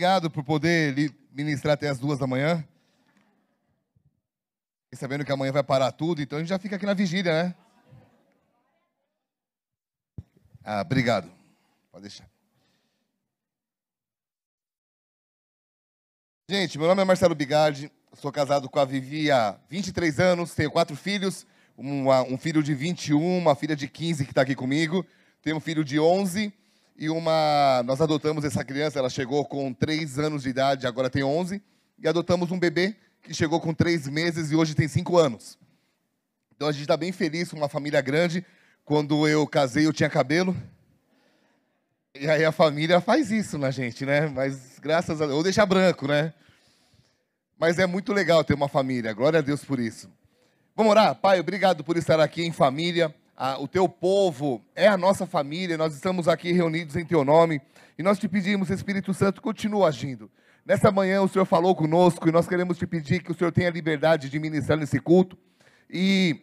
obrigado por poder ministrar até as duas da manhã. E sabendo que amanhã vai parar tudo, então a gente já fica aqui na vigília, né? Ah, obrigado. Pode deixar. Gente, meu nome é Marcelo Bigardi, sou casado com a Vivi há 23 anos, tenho quatro filhos, uma, um filho de 21, uma filha de 15 que está aqui comigo, tenho um filho de 11 e uma. Nós adotamos essa criança, ela chegou com 3 anos de idade, agora tem 11, e adotamos um bebê que chegou com 3 meses e hoje tem 5 anos. Então a gente está bem feliz com uma família grande. Quando eu casei, eu tinha cabelo. E aí a família faz isso na gente, né? Mas graças a Deus, ou deixa branco, né? Mas é muito legal ter uma família. Glória a Deus por isso. Vamos orar? Pai, obrigado por estar aqui em família. Ah, o teu povo é a nossa família. Nós estamos aqui reunidos em teu nome. E nós te pedimos, Espírito Santo, continua agindo. Nessa manhã o Senhor falou conosco e nós queremos te pedir que o Senhor tenha liberdade de ministrar nesse culto e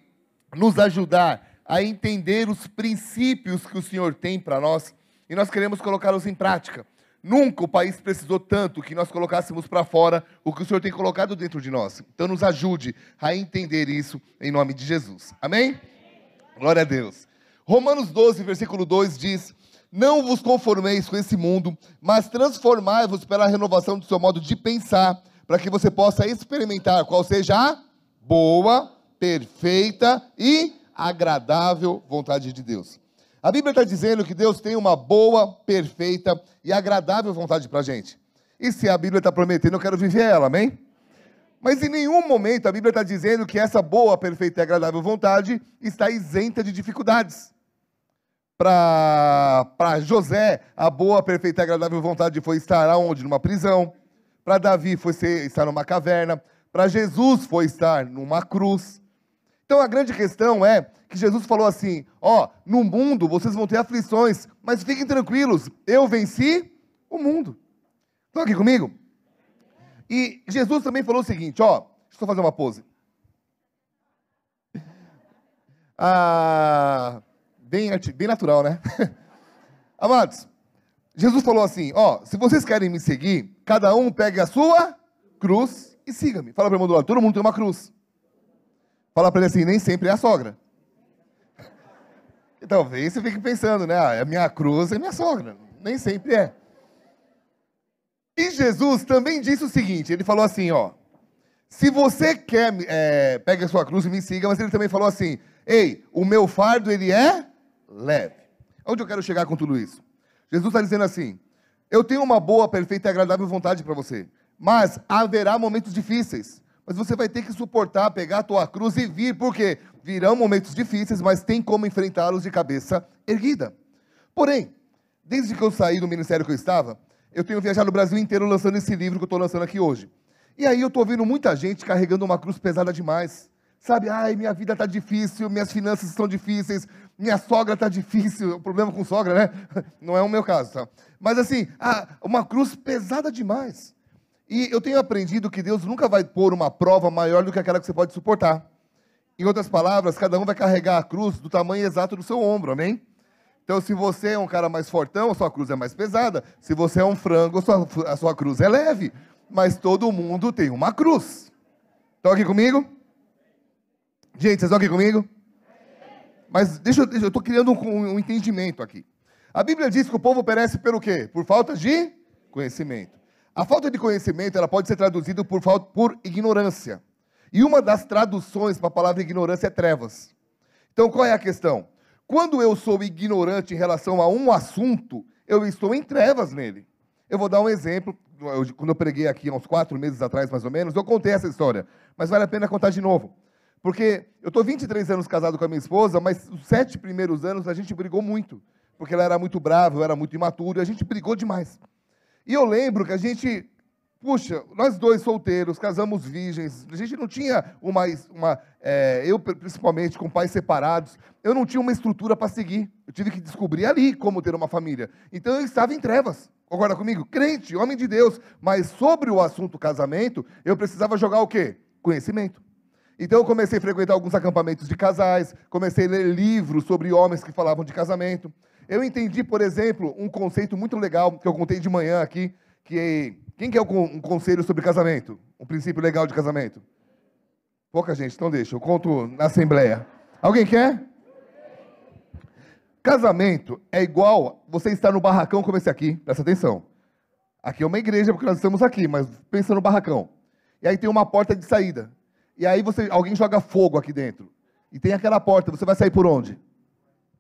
nos ajudar a entender os princípios que o Senhor tem para nós e nós queremos colocá-los em prática. Nunca o país precisou tanto que nós colocássemos para fora o que o Senhor tem colocado dentro de nós. Então, nos ajude a entender isso em nome de Jesus. Amém? Glória a Deus. Romanos 12, versículo 2 diz: Não vos conformeis com esse mundo, mas transformai-vos pela renovação do seu modo de pensar, para que você possa experimentar qual seja a boa, perfeita e agradável vontade de Deus. A Bíblia está dizendo que Deus tem uma boa, perfeita e agradável vontade para a gente. E se a Bíblia está prometendo, eu quero viver ela, amém? Mas em nenhum momento a Bíblia está dizendo que essa boa, perfeita e agradável vontade está isenta de dificuldades. Para José, a boa, perfeita e agradável vontade foi estar aonde? Numa prisão. Para Davi foi ser, estar numa caverna. Para Jesus foi estar numa cruz. Então a grande questão é que Jesus falou assim: Ó, no mundo vocês vão ter aflições, mas fiquem tranquilos, eu venci o mundo. Estão aqui comigo? E Jesus também falou o seguinte: Ó, deixa eu fazer uma pose. Ah, bem, bem natural, né? Amados, Jesus falou assim: Ó, se vocês querem me seguir, cada um pegue a sua cruz e siga-me. Fala para o irmão do lado: todo mundo tem uma cruz. Fala para ele assim: nem sempre é a sogra. E talvez você fique pensando, né? Ah, a minha cruz é minha sogra. Nem sempre é. E Jesus também disse o seguinte: ele falou assim, ó. Se você quer, é, pegue a sua cruz e me siga, mas ele também falou assim: Ei, o meu fardo ele é leve. Onde eu quero chegar com tudo isso? Jesus está dizendo assim: Eu tenho uma boa, perfeita e agradável vontade para você, mas haverá momentos difíceis. Mas você vai ter que suportar, pegar a tua cruz e vir, porque virão momentos difíceis, mas tem como enfrentá-los de cabeça erguida. Porém, desde que eu saí do ministério que eu estava, eu tenho viajado o Brasil inteiro lançando esse livro que eu estou lançando aqui hoje. E aí eu estou vendo muita gente carregando uma cruz pesada demais. Sabe, ai, minha vida está difícil, minhas finanças estão difíceis, minha sogra está difícil. O problema com sogra, né? Não é o meu caso, tá? Mas assim, uma cruz pesada demais. E eu tenho aprendido que Deus nunca vai pôr uma prova maior do que aquela que você pode suportar. Em outras palavras, cada um vai carregar a cruz do tamanho exato do seu ombro, amém? Então, se você é um cara mais fortão, a sua cruz é mais pesada. Se você é um frango, a sua, a sua cruz é leve. Mas todo mundo tem uma cruz. Estão aqui comigo? Gente, vocês estão aqui comigo? Mas deixa, deixa eu estou criando um, um entendimento aqui. A Bíblia diz que o povo perece pelo quê? Por falta de conhecimento. A falta de conhecimento ela pode ser traduzida por, por ignorância. E uma das traduções para a palavra ignorância é trevas. Então qual é a questão? Quando eu sou ignorante em relação a um assunto, eu estou em trevas nele. Eu vou dar um exemplo. Eu, quando eu preguei aqui uns quatro meses atrás, mais ou menos, eu contei essa história. Mas vale a pena contar de novo. Porque eu estou 23 anos casado com a minha esposa, mas os sete primeiros anos a gente brigou muito. Porque ela era muito brava, eu era muito imaturo, e a gente brigou demais. E eu lembro que a gente, puxa, nós dois solteiros, casamos virgens, a gente não tinha uma, uma é, eu principalmente com pais separados, eu não tinha uma estrutura para seguir. Eu tive que descobrir ali como ter uma família. Então eu estava em trevas. Concorda comigo? Crente, homem de Deus. Mas sobre o assunto casamento, eu precisava jogar o quê? Conhecimento. Então eu comecei a frequentar alguns acampamentos de casais, comecei a ler livros sobre homens que falavam de casamento. Eu entendi, por exemplo, um conceito muito legal que eu contei de manhã aqui, que Quem quer um conselho sobre casamento? Um princípio legal de casamento? Pouca gente, então deixa, eu conto na assembleia. Alguém quer? Casamento é igual você estar no barracão como esse aqui, presta atenção. Aqui é uma igreja porque nós estamos aqui, mas pensa no barracão. E aí tem uma porta de saída. E aí você, alguém joga fogo aqui dentro. E tem aquela porta, você vai sair por onde?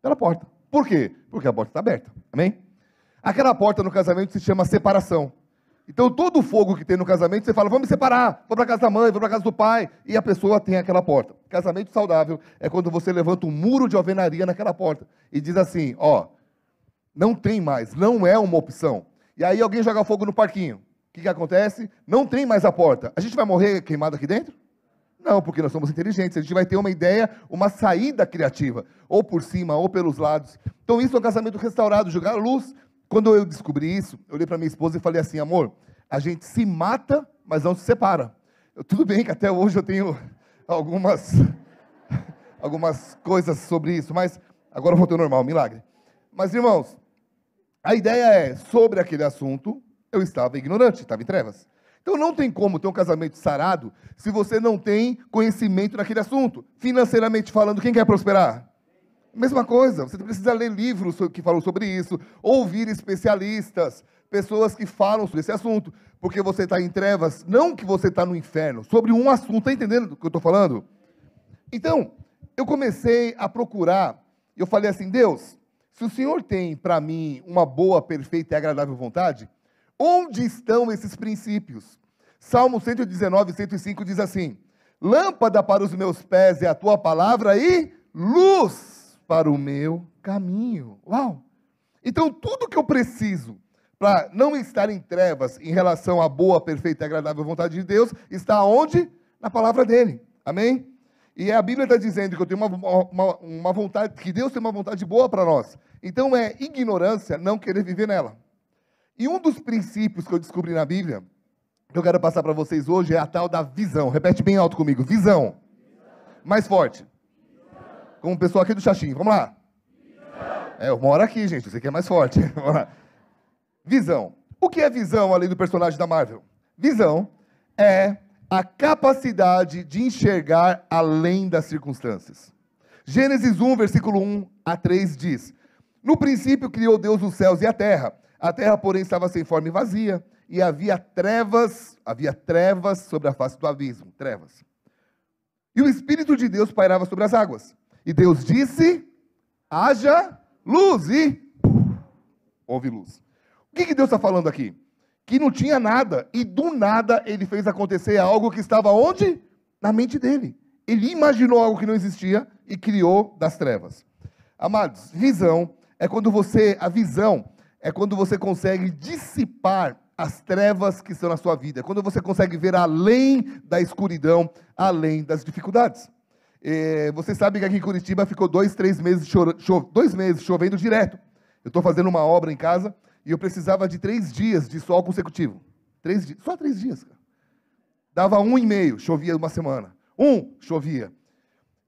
Pela porta. Por quê? Porque a porta está aberta. Amém? Aquela porta no casamento se chama separação. Então, todo o fogo que tem no casamento, você fala, vamos me separar, vou para casa da mãe, vou para casa do pai, e a pessoa tem aquela porta. Casamento saudável é quando você levanta um muro de alvenaria naquela porta e diz assim: ó, não tem mais, não é uma opção. E aí alguém joga fogo no parquinho. O que, que acontece? Não tem mais a porta. A gente vai morrer queimado aqui dentro? Não, porque nós somos inteligentes. A gente vai ter uma ideia, uma saída criativa, ou por cima, ou pelos lados. Então, isso é um casamento restaurado, jogar luz quando eu descobri isso, eu olhei para minha esposa e falei assim, amor, a gente se mata, mas não se separa. Eu, tudo bem que até hoje eu tenho algumas, algumas coisas sobre isso, mas agora eu ao normal, milagre. Mas, irmãos, a ideia é, sobre aquele assunto, eu estava ignorante, estava em trevas. Então não tem como ter um casamento sarado se você não tem conhecimento naquele assunto. Financeiramente falando, quem quer prosperar? Mesma coisa, você precisa ler livros que falam sobre isso, ouvir especialistas, pessoas que falam sobre esse assunto, porque você está em trevas, não que você está no inferno, sobre um assunto, está entendendo o que eu estou falando? Então, eu comecei a procurar, eu falei assim, Deus, se o Senhor tem para mim uma boa, perfeita e agradável vontade, onde estão esses princípios? Salmo 119, 105 diz assim: Lâmpada para os meus pés é a tua palavra e luz para o meu caminho. Uau! Então, tudo que eu preciso para não estar em trevas em relação à boa, perfeita e agradável vontade de Deus está onde? Na palavra dele. Amém? E a Bíblia está dizendo que eu tenho uma, uma, uma vontade, que Deus tem uma vontade boa para nós. Então é ignorância não querer viver nela. E um dos princípios que eu descobri na Bíblia, que eu quero passar para vocês hoje, é a tal da visão. Repete bem alto comigo: visão. Mais forte com o pessoal aqui do Xaxim. Vamos lá. É, eu moro aqui, gente. Você aqui é mais forte. Vamos lá. Visão. O que é visão, além do personagem da Marvel? Visão é a capacidade de enxergar além das circunstâncias. Gênesis 1, versículo 1 a 3 diz: No princípio criou Deus os céus e a terra. A terra, porém, estava sem forma e vazia, e havia trevas, havia trevas sobre a face do abismo, trevas. E o Espírito de Deus pairava sobre as águas. E Deus disse: haja luz. E houve luz. O que, que Deus está falando aqui? Que não tinha nada. E do nada ele fez acontecer algo que estava onde? Na mente dele. Ele imaginou algo que não existia e criou das trevas. Amados, visão é quando você. A visão é quando você consegue dissipar as trevas que estão na sua vida. É quando você consegue ver além da escuridão, além das dificuldades. É, você sabe que aqui em Curitiba ficou dois, três meses, dois meses chovendo direto. Eu estou fazendo uma obra em casa e eu precisava de três dias de sol consecutivo. Três dias, só três dias. Cara. Dava um e meio, chovia uma semana. Um, chovia.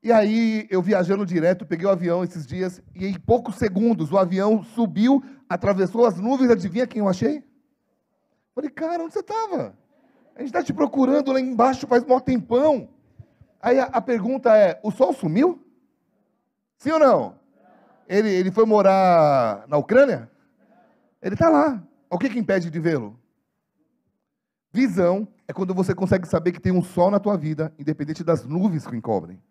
E aí, eu viajando direto, peguei o avião esses dias, e em poucos segundos o avião subiu, atravessou as nuvens, adivinha quem eu achei? Falei, cara, onde você estava? A gente está te procurando lá embaixo faz um tempão. Aí a, a, pergunta é: o sol sumiu? Sim ou não? Ele, ele foi morar na Ucrânia? Ele está lá. O que, que impede de vê-lo? Visão é quando você consegue saber que tem um sol na tua vida, independente das nuvens que o encobrem.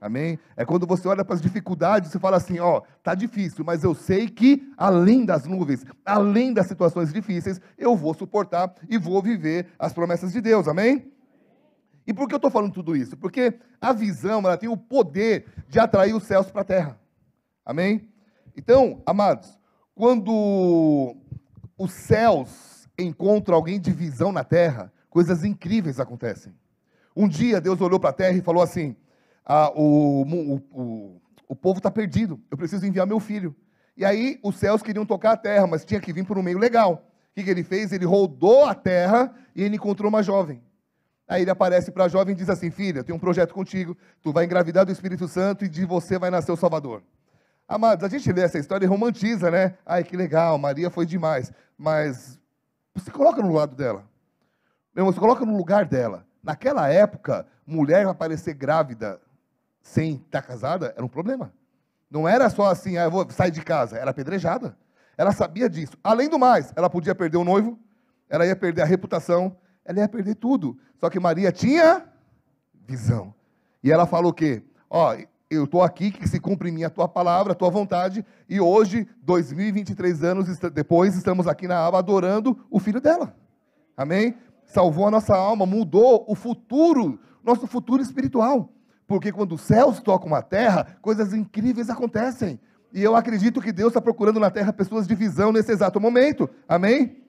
Amém? É quando você olha para as dificuldades e fala assim, ó, tá difícil, mas eu sei que além das nuvens, além das situações difíceis, eu vou suportar e vou viver as promessas de Deus. Amém? E por que eu estou falando tudo isso? Porque a visão ela tem o poder de atrair os céus para a terra. Amém? Então, amados, quando os céus encontram alguém de visão na terra, coisas incríveis acontecem. Um dia Deus olhou para a terra e falou assim: ah, o, o, o, o povo está perdido, eu preciso enviar meu filho. E aí os céus queriam tocar a terra, mas tinha que vir por um meio legal. O que, que ele fez? Ele rodou a terra e ele encontrou uma jovem. Aí ele aparece para a jovem e diz assim: Filha, eu tenho um projeto contigo, tu vai engravidar do Espírito Santo e de você vai nascer o Salvador. Amados, a gente lê essa história e romantiza, né? Ai, que legal, Maria foi demais. Mas se coloca no lado dela. Meu irmão, você coloca no lugar dela. Naquela época, mulher aparecer grávida sem estar casada era um problema. Não era só assim, ah, eu vou sair de casa, era apedrejada. Ela sabia disso. Além do mais, ela podia perder o noivo, ela ia perder a reputação, ela ia perder tudo. Só que Maria tinha visão. E ela falou o quê? Ó, eu estou aqui, que se cumpre mim a tua palavra, a tua vontade, e hoje, 2023 anos depois, estamos aqui na aba adorando o filho dela. Amém? Salvou a nossa alma, mudou o futuro, nosso futuro espiritual. Porque quando os céus tocam a terra, coisas incríveis acontecem. E eu acredito que Deus está procurando na terra pessoas de visão nesse exato momento. Amém?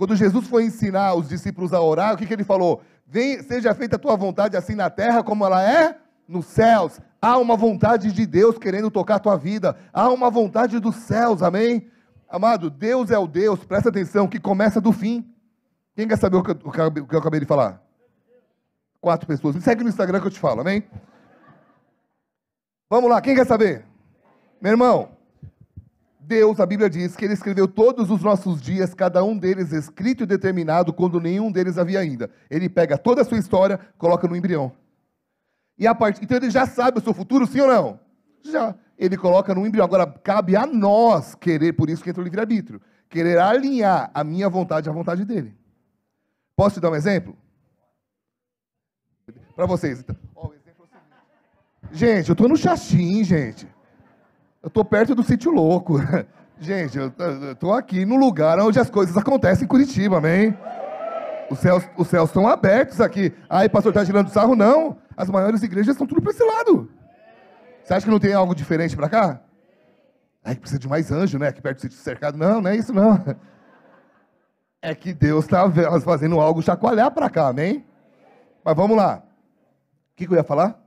Quando Jesus foi ensinar os discípulos a orar, o que, que ele falou? Vem, seja feita a tua vontade assim na terra como ela é nos céus. Há uma vontade de Deus querendo tocar a tua vida. Há uma vontade dos céus, amém? Amado, Deus é o Deus, presta atenção, que começa do fim. Quem quer saber o que, eu, o que eu acabei de falar? Quatro pessoas. Me segue no Instagram que eu te falo, amém? Vamos lá, quem quer saber? Meu irmão, Deus, a Bíblia diz que Ele escreveu todos os nossos dias, cada um deles escrito e determinado, quando nenhum deles havia ainda. Ele pega toda a sua história, coloca no embrião. E a part... Então ele já sabe o seu futuro, sim ou não? Já. Ele coloca no embrião. Agora, cabe a nós querer, por isso que entra o livre-arbítrio, querer alinhar a minha vontade à vontade dele. Posso te dar um exemplo? Para vocês. Então. É gente, eu estou no Xaxim, gente. Eu estou perto do sítio louco. Gente, eu estou aqui no lugar onde as coisas acontecem em Curitiba, amém? Os céus, os céus estão abertos aqui. Aí, pastor, está tirando sarro? Não. As maiores igrejas estão tudo para esse lado. Você acha que não tem algo diferente para cá? Que precisa de mais anjo, né? Aqui perto do sítio cercado. Não, não é isso não. É que Deus está fazendo algo chacoalhar para cá, amém? Mas vamos lá. O que, que eu ia falar?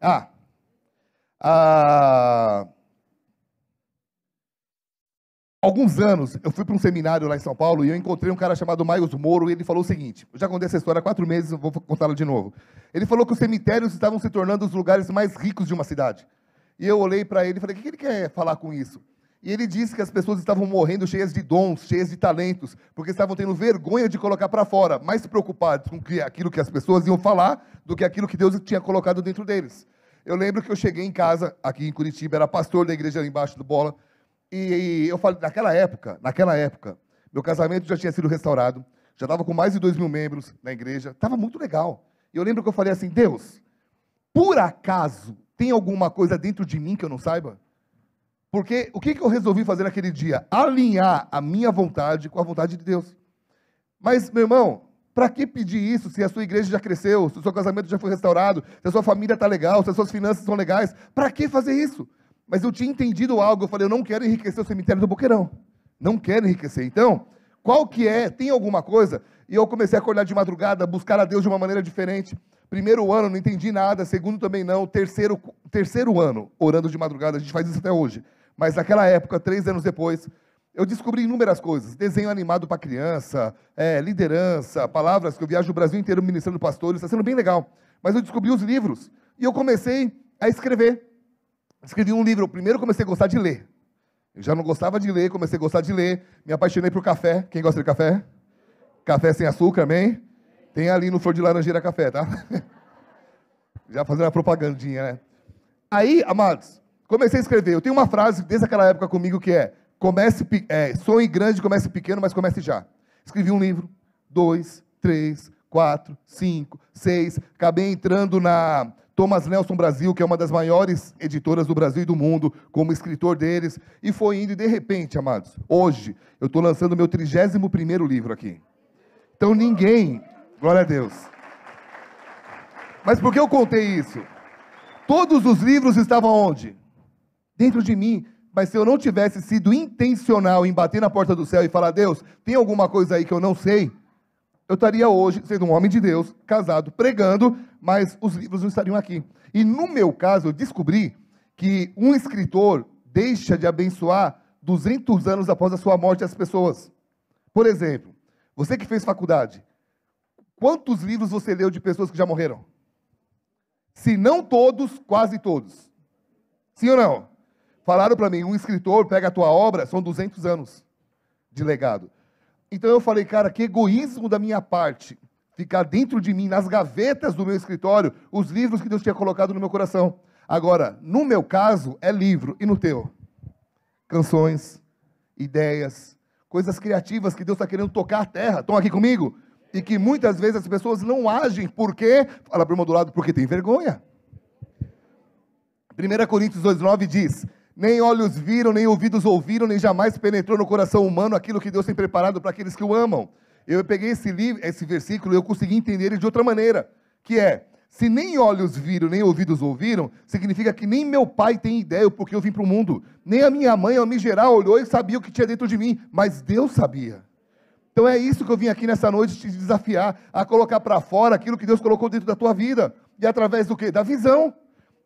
Ah, há alguns anos, eu fui para um seminário lá em São Paulo e eu encontrei um cara chamado Miles Moro e ele falou o seguinte: eu já contei essa história há quatro meses, vou contá-la de novo. Ele falou que os cemitérios estavam se tornando os lugares mais ricos de uma cidade. E eu olhei para ele e falei: o que ele quer falar com isso? E ele disse que as pessoas estavam morrendo cheias de dons, cheias de talentos, porque estavam tendo vergonha de colocar para fora, mais preocupados com aquilo que as pessoas iam falar do que aquilo que Deus tinha colocado dentro deles. Eu lembro que eu cheguei em casa, aqui em Curitiba, era pastor da igreja ali embaixo do Bola, e eu falei, naquela época, naquela época, meu casamento já tinha sido restaurado, já estava com mais de dois mil membros na igreja, estava muito legal. E eu lembro que eu falei assim, Deus, por acaso tem alguma coisa dentro de mim que eu não saiba? Porque o que, que eu resolvi fazer naquele dia? Alinhar a minha vontade com a vontade de Deus. Mas, meu irmão, para que pedir isso se a sua igreja já cresceu, se o seu casamento já foi restaurado, se a sua família está legal, se as suas finanças estão legais? Para que fazer isso? Mas eu tinha entendido algo, eu falei, eu não quero enriquecer o cemitério do Boqueirão. Não quero enriquecer. Então, qual que é? Tem alguma coisa? E eu comecei a acordar de madrugada, buscar a Deus de uma maneira diferente. Primeiro ano, não entendi nada. Segundo, também não. Terceiro, terceiro ano, orando de madrugada. A gente faz isso até hoje. Mas naquela época, três anos depois, eu descobri inúmeras coisas. Desenho animado para criança, é, liderança, palavras que eu viajo o Brasil inteiro ministrando pastores, está sendo bem legal. Mas eu descobri os livros e eu comecei a escrever. Escrevi um livro. Primeiro comecei a gostar de ler. Eu já não gostava de ler, comecei a gostar de ler. Me apaixonei por café. Quem gosta de café? Café sem açúcar, amém? Tem ali no Flor de Laranjeira Café, tá? já fazendo uma propagandinha, né? Aí, amados, comecei a escrever. Eu tenho uma frase desde aquela época comigo que é Comece, é, sonhe grande, comece pequeno, mas comece já. Escrevi um livro, dois, três, quatro, cinco, seis. Acabei entrando na Thomas Nelson Brasil, que é uma das maiores editoras do Brasil e do mundo, como escritor deles. E foi indo, e de repente, amados, hoje, eu estou lançando meu 31 primeiro livro aqui. Então ninguém, glória a Deus. Mas por que eu contei isso? Todos os livros estavam onde? Dentro de mim. Mas se eu não tivesse sido intencional em bater na porta do céu e falar, Deus, tem alguma coisa aí que eu não sei, eu estaria hoje sendo um homem de Deus, casado, pregando, mas os livros não estariam aqui. E no meu caso, eu descobri que um escritor deixa de abençoar 200 anos após a sua morte as pessoas. Por exemplo, você que fez faculdade, quantos livros você leu de pessoas que já morreram? Se não todos, quase todos. Sim ou não? Falaram para mim, um escritor pega a tua obra, são 200 anos de legado. Então eu falei, cara, que egoísmo da minha parte ficar dentro de mim, nas gavetas do meu escritório, os livros que Deus tinha colocado no meu coração. Agora, no meu caso, é livro, e no teu? Canções, ideias, coisas criativas que Deus está querendo tocar a terra. Estão aqui comigo? E que muitas vezes as pessoas não agem porque, fala para o irmão do lado, porque tem vergonha. 1 Coríntios 2,9 diz: Nem olhos viram, nem ouvidos ouviram, nem jamais penetrou no coração humano aquilo que Deus tem preparado para aqueles que o amam. Eu peguei esse, livro, esse versículo e eu consegui entender ele de outra maneira, que é, se nem olhos viram, nem ouvidos ouviram, significa que nem meu pai tem ideia porque eu vim para o mundo. Nem a minha mãe, ao me gerar, olhou e sabia o que tinha dentro de mim, mas Deus sabia. Então é isso que eu vim aqui nessa noite te desafiar a colocar para fora aquilo que Deus colocou dentro da tua vida. E através do quê? Da visão.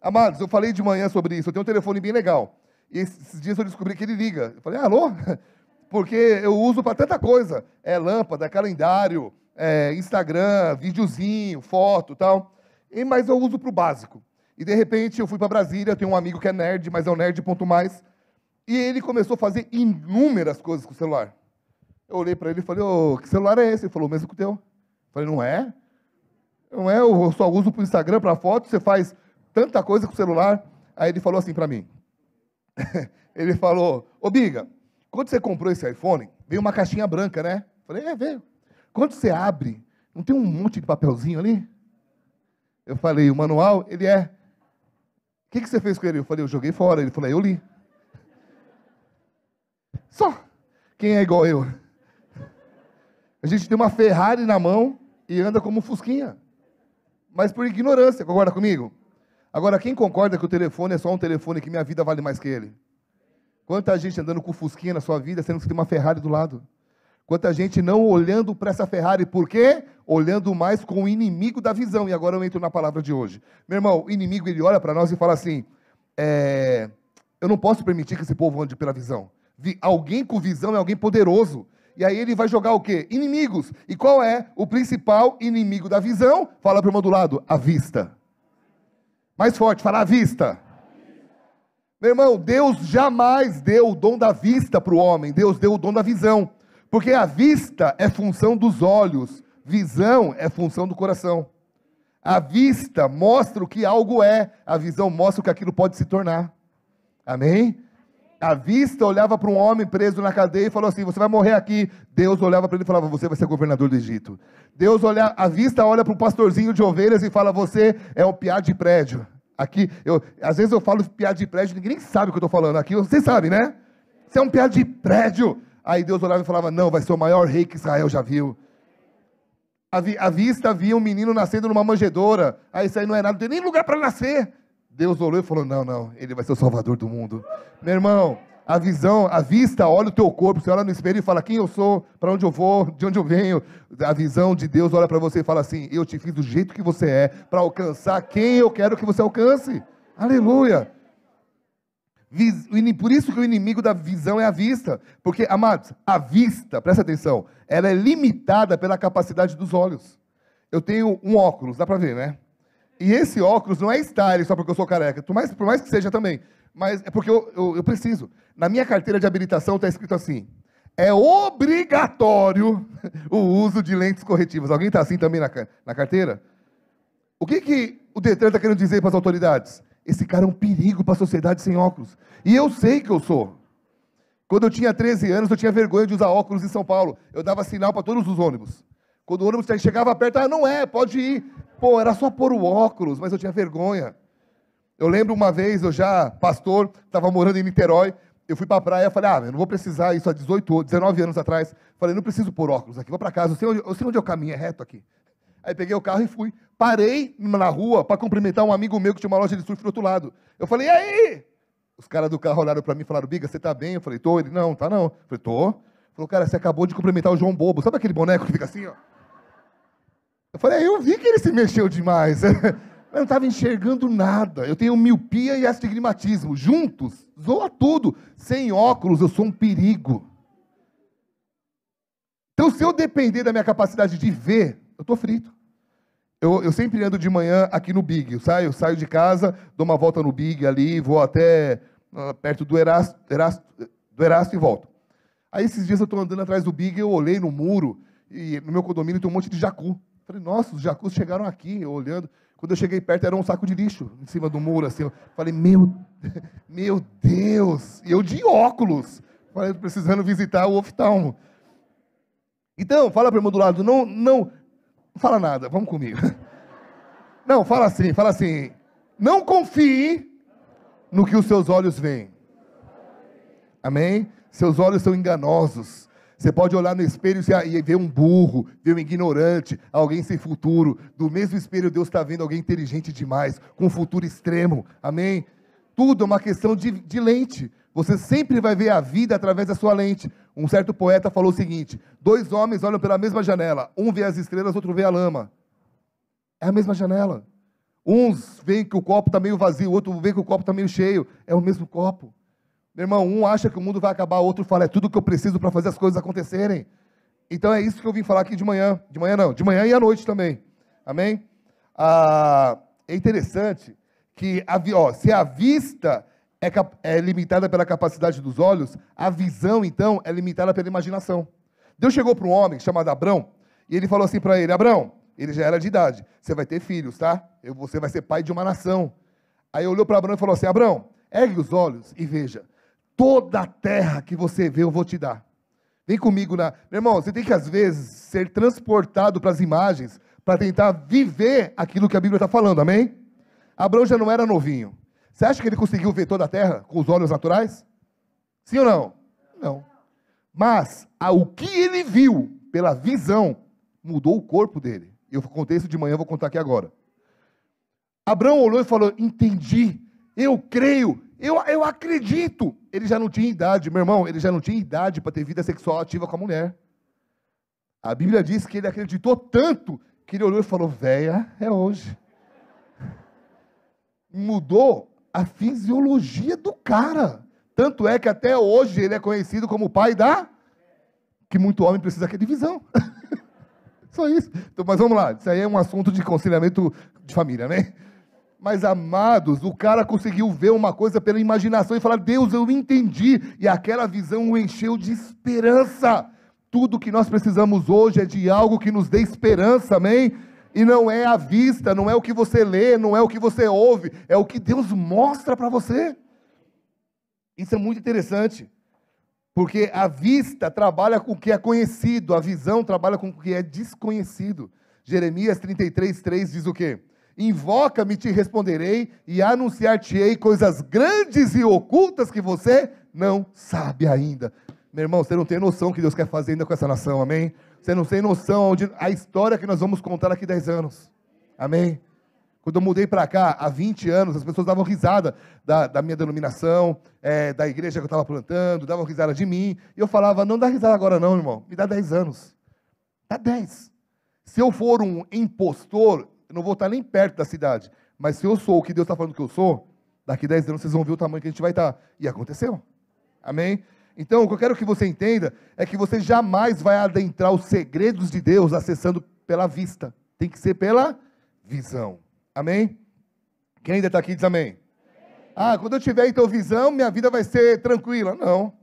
Amados, eu falei de manhã sobre isso. Eu tenho um telefone bem legal. E esses dias eu descobri que ele liga. Eu falei, alô? porque eu uso para tanta coisa. É lâmpada, calendário, é Instagram, videozinho, foto tal. E, mas eu uso para o básico. E de repente eu fui para Brasília, tenho um amigo que é nerd, mas é o nerd ponto mais. E ele começou a fazer inúmeras coisas com o celular. Eu olhei para ele e falei, ô, que celular é esse? Ele falou, o mesmo que o teu. Eu falei, não é? Não é, eu só uso para o Instagram, para foto, você faz tanta coisa com o celular. Aí ele falou assim para mim. ele falou, ô Biga, quando você comprou esse iPhone, veio uma caixinha branca, né? Falei, é, veio. Quando você abre, não tem um monte de papelzinho ali? Eu falei, o manual, ele é. O que, que você fez com ele? Eu falei, eu joguei fora. Ele falou, eu li. Só. Quem é igual eu? A gente tem uma Ferrari na mão e anda como um Fusquinha. Mas por ignorância, concorda comigo? Agora, quem concorda que o telefone é só um telefone que minha vida vale mais que ele? Quanta gente andando com Fusquinha na sua vida, sendo que tem uma Ferrari do lado. Quanta gente não olhando para essa Ferrari, por quê? Olhando mais com o inimigo da visão. E agora eu entro na palavra de hoje. Meu irmão, o inimigo ele olha para nós e fala assim: é, eu não posso permitir que esse povo ande pela visão. Alguém com visão é alguém poderoso. E aí ele vai jogar o quê? Inimigos. E qual é o principal inimigo da visão? Fala para o irmão do lado: a vista. Mais forte, fala a vista. Meu irmão, Deus jamais deu o dom da vista para o homem, Deus deu o dom da visão. Porque a vista é função dos olhos, visão é função do coração. A vista mostra o que algo é, a visão mostra o que aquilo pode se tornar. Amém? A vista olhava para um homem preso na cadeia e falou assim: Você vai morrer aqui. Deus olhava para ele e falava: Você vai ser governador do Egito. Deus olha, a vista olha para um pastorzinho de ovelhas e fala: Você é um piá de prédio. Aqui, eu, às vezes eu falo piada de prédio, ninguém sabe o que eu estou falando. Aqui vocês sabem, né? Você é um piada de prédio. Aí Deus olhava e falava: Não, vai ser o maior rei que Israel já viu. A, vi, a vista via um menino nascendo numa manjedoura. Aí isso aí não é nada, não tem nem lugar para nascer. Deus olhou e falou: Não, não, ele vai ser o salvador do mundo. Meu irmão, a visão, a vista olha o teu corpo, você olha no espelho e fala quem eu sou, para onde eu vou, de onde eu venho. A visão de Deus olha para você e fala assim: eu te fiz do jeito que você é, para alcançar quem eu quero que você alcance. Aleluia. Por isso que o inimigo da visão é a vista. Porque, amados, a vista, presta atenção, ela é limitada pela capacidade dos olhos. Eu tenho um óculos, dá para ver, né? E esse óculos não é style só porque eu sou careca, por mais, por mais que seja também mas é porque eu, eu, eu preciso. Na minha carteira de habilitação está escrito assim: é obrigatório o uso de lentes corretivas. Alguém está assim também na, na carteira? O que, que o Detran está querendo dizer para as autoridades? Esse cara é um perigo para a sociedade sem óculos. E eu sei que eu sou. Quando eu tinha 13 anos, eu tinha vergonha de usar óculos em São Paulo. Eu dava sinal para todos os ônibus. Quando o ônibus chegava perto, ah, não é, pode ir. Pô, era só pôr o óculos, mas eu tinha vergonha. Eu lembro uma vez, eu já, pastor, estava morando em Niterói, eu fui para a praia falei, ah, eu não vou precisar, isso há 18, 19 anos atrás. Falei, não preciso pôr óculos aqui, vou para casa, eu sei, onde, eu sei onde eu caminho, é reto aqui. Aí peguei o carro e fui. Parei na rua para cumprimentar um amigo meu que tinha uma loja de surf do outro lado. Eu falei, e aí? Os caras do carro olharam para mim e falaram, Biga, você tá bem? Eu falei, tô. Ele, não, tá não. Eu falei, tô. Falou, cara, você acabou de cumprimentar o João Bobo. Sabe aquele boneco que fica assim, ó? Eu falei, eu vi que ele se mexeu demais. Eu não estava enxergando nada. Eu tenho miopia e astigmatismo. Juntos, zoa tudo. Sem óculos, eu sou um perigo. Então, se eu depender da minha capacidade de ver, eu estou frito. Eu, eu, sempre ando de manhã aqui no Big. Eu saio, eu saio de casa, dou uma volta no Big ali, vou até uh, perto do Erasto, Erasto, do Erasto e volto. Aí esses dias eu estou andando atrás do Big, eu olhei no muro, e no meu condomínio tem um monte de jacu. Falei, nossa, os jacus chegaram aqui, olhando. Quando eu cheguei perto, era um saco de lixo em cima do muro, assim. Falei, meu, meu Deus! E eu de óculos. Falei, precisando visitar o oftalmo. Então, fala para o irmão do lado, não, não, não fala nada, vamos comigo. Não, fala assim, fala assim. Não confie no que os seus olhos veem. Amém? Seus olhos são enganosos. Você pode olhar no espelho e ver um burro, ver um ignorante, alguém sem futuro. Do mesmo espelho, Deus está vendo alguém inteligente demais, com um futuro extremo. Amém? Tudo é uma questão de, de lente. Você sempre vai ver a vida através da sua lente. Um certo poeta falou o seguinte: dois homens olham pela mesma janela, um vê as estrelas, outro vê a lama. É a mesma janela. Uns veem que o copo está meio vazio, outro vê que o copo está meio cheio. É o mesmo copo. Meu irmão, um acha que o mundo vai acabar, o outro fala, é tudo que eu preciso para fazer as coisas acontecerem. Então é isso que eu vim falar aqui de manhã. De manhã não, de manhã e à noite também. Amém? Ah, é interessante que a, ó, se a vista é, é limitada pela capacidade dos olhos, a visão, então, é limitada pela imaginação. Deus chegou para um homem chamado Abrão, e ele falou assim para ele: Abrão, ele já era de idade, você vai ter filhos, tá? Você vai ser pai de uma nação. Aí olhou para Abrão e falou assim: Abrão, ergue os olhos e veja, toda a terra que você vê eu vou te dar. Vem comigo na. Meu irmão, você tem que às vezes ser transportado para as imagens para tentar viver aquilo que a Bíblia está falando, amém? Abraão já não era novinho. Você acha que ele conseguiu ver toda a terra com os olhos naturais? Sim ou não? Não. Mas o que ele viu pela visão mudou o corpo dele. Eu contei isso de manhã, vou contar aqui agora. Abraão olhou e falou: Entendi, eu creio, eu, eu acredito. Ele já não tinha idade, meu irmão, ele já não tinha idade para ter vida sexual ativa com a mulher. A Bíblia diz que ele acreditou tanto que ele olhou e falou: Véia, é hoje. Mudou a fisiologia do cara. Tanto é que até hoje ele é conhecido como o pai da. Que muito homem precisa de visão. Só isso. Então, mas vamos lá, isso aí é um assunto de conciliamento de família, né? Mas, amados, o cara conseguiu ver uma coisa pela imaginação e falar: Deus, eu entendi. E aquela visão o encheu de esperança. Tudo que nós precisamos hoje é de algo que nos dê esperança, amém? E não é a vista, não é o que você lê, não é o que você ouve, é o que Deus mostra para você. Isso é muito interessante, porque a vista trabalha com o que é conhecido, a visão trabalha com o que é desconhecido. Jeremias 33, 3 diz o quê? Invoca-me, te responderei, e anunciar-te-ei coisas grandes e ocultas que você não sabe ainda. Meu irmão, você não tem noção que Deus quer fazer ainda com essa nação, amém? Você não tem noção de a história que nós vamos contar daqui 10 anos. Amém? Quando eu mudei para cá, há 20 anos, as pessoas davam risada da, da minha denominação, é, da igreja que eu estava plantando, davam risada de mim. E eu falava, não dá risada agora não, irmão. Me dá 10 anos. Dá 10. Se eu for um impostor, eu não vou estar nem perto da cidade. Mas se eu sou o que Deus está falando que eu sou, daqui 10 anos vocês vão ver o tamanho que a gente vai estar. E aconteceu. Amém? Então, o que eu quero que você entenda é que você jamais vai adentrar os segredos de Deus acessando pela vista. Tem que ser pela visão. Amém? Quem ainda está aqui diz amém. Ah, quando eu tiver então visão, minha vida vai ser tranquila. Não.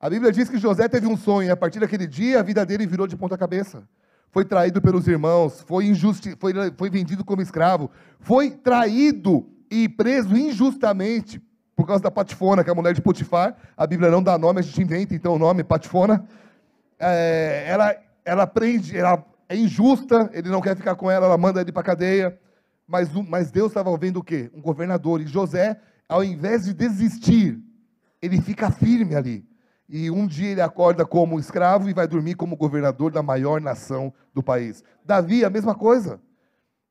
A Bíblia diz que José teve um sonho e a partir daquele dia a vida dele virou de ponta cabeça. Foi traído pelos irmãos, foi, injusti foi, foi vendido como escravo, foi traído e preso injustamente por causa da Patifona, que é a mulher de Potifar. A Bíblia não dá nome, a gente inventa então o nome, Patifona. É, ela, ela prende, ela é injusta, ele não quer ficar com ela, ela manda ele para a cadeia. Mas, mas Deus estava vendo o quê? Um governador. E José, ao invés de desistir, ele fica firme ali. E um dia ele acorda como escravo e vai dormir como governador da maior nação do país. Davi, a mesma coisa.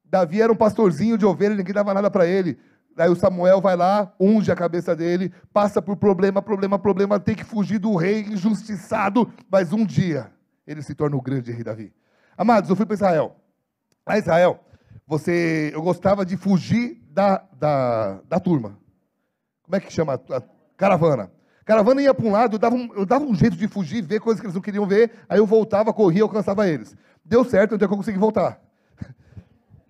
Davi era um pastorzinho de ovelha, ninguém dava nada para ele. Aí o Samuel vai lá, unge a cabeça dele, passa por problema, problema, problema, tem que fugir do rei injustiçado, mas um dia ele se torna o grande rei Davi. Amados, eu fui para Israel. A Israel, você, eu gostava de fugir da, da, da turma. Como é que chama? A caravana. Caravana ia para um lado, eu dava um, eu dava um jeito de fugir, ver coisas que eles não queriam ver, aí eu voltava, corria, alcançava eles. Deu certo, então eu consegui voltar.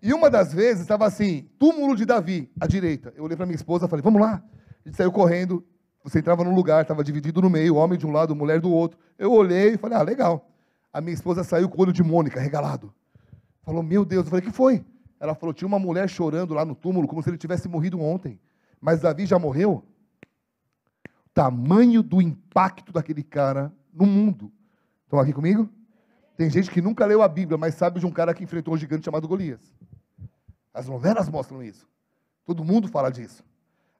E uma das vezes estava assim, túmulo de Davi, à direita. Eu olhei para minha esposa e falei, vamos lá. A gente saiu correndo, Você entrava num lugar, estava dividido no meio, homem de um lado, mulher do outro. Eu olhei e falei, ah, legal. A minha esposa saiu com o olho de Mônica, regalado. Falou, meu Deus. Eu falei, que foi? Ela falou, tinha uma mulher chorando lá no túmulo, como se ele tivesse morrido ontem. Mas Davi já morreu? Tamanho do impacto daquele cara no mundo. Estão aqui comigo? Tem gente que nunca leu a Bíblia, mas sabe de um cara que enfrentou um gigante chamado Golias. As novelas mostram isso. Todo mundo fala disso.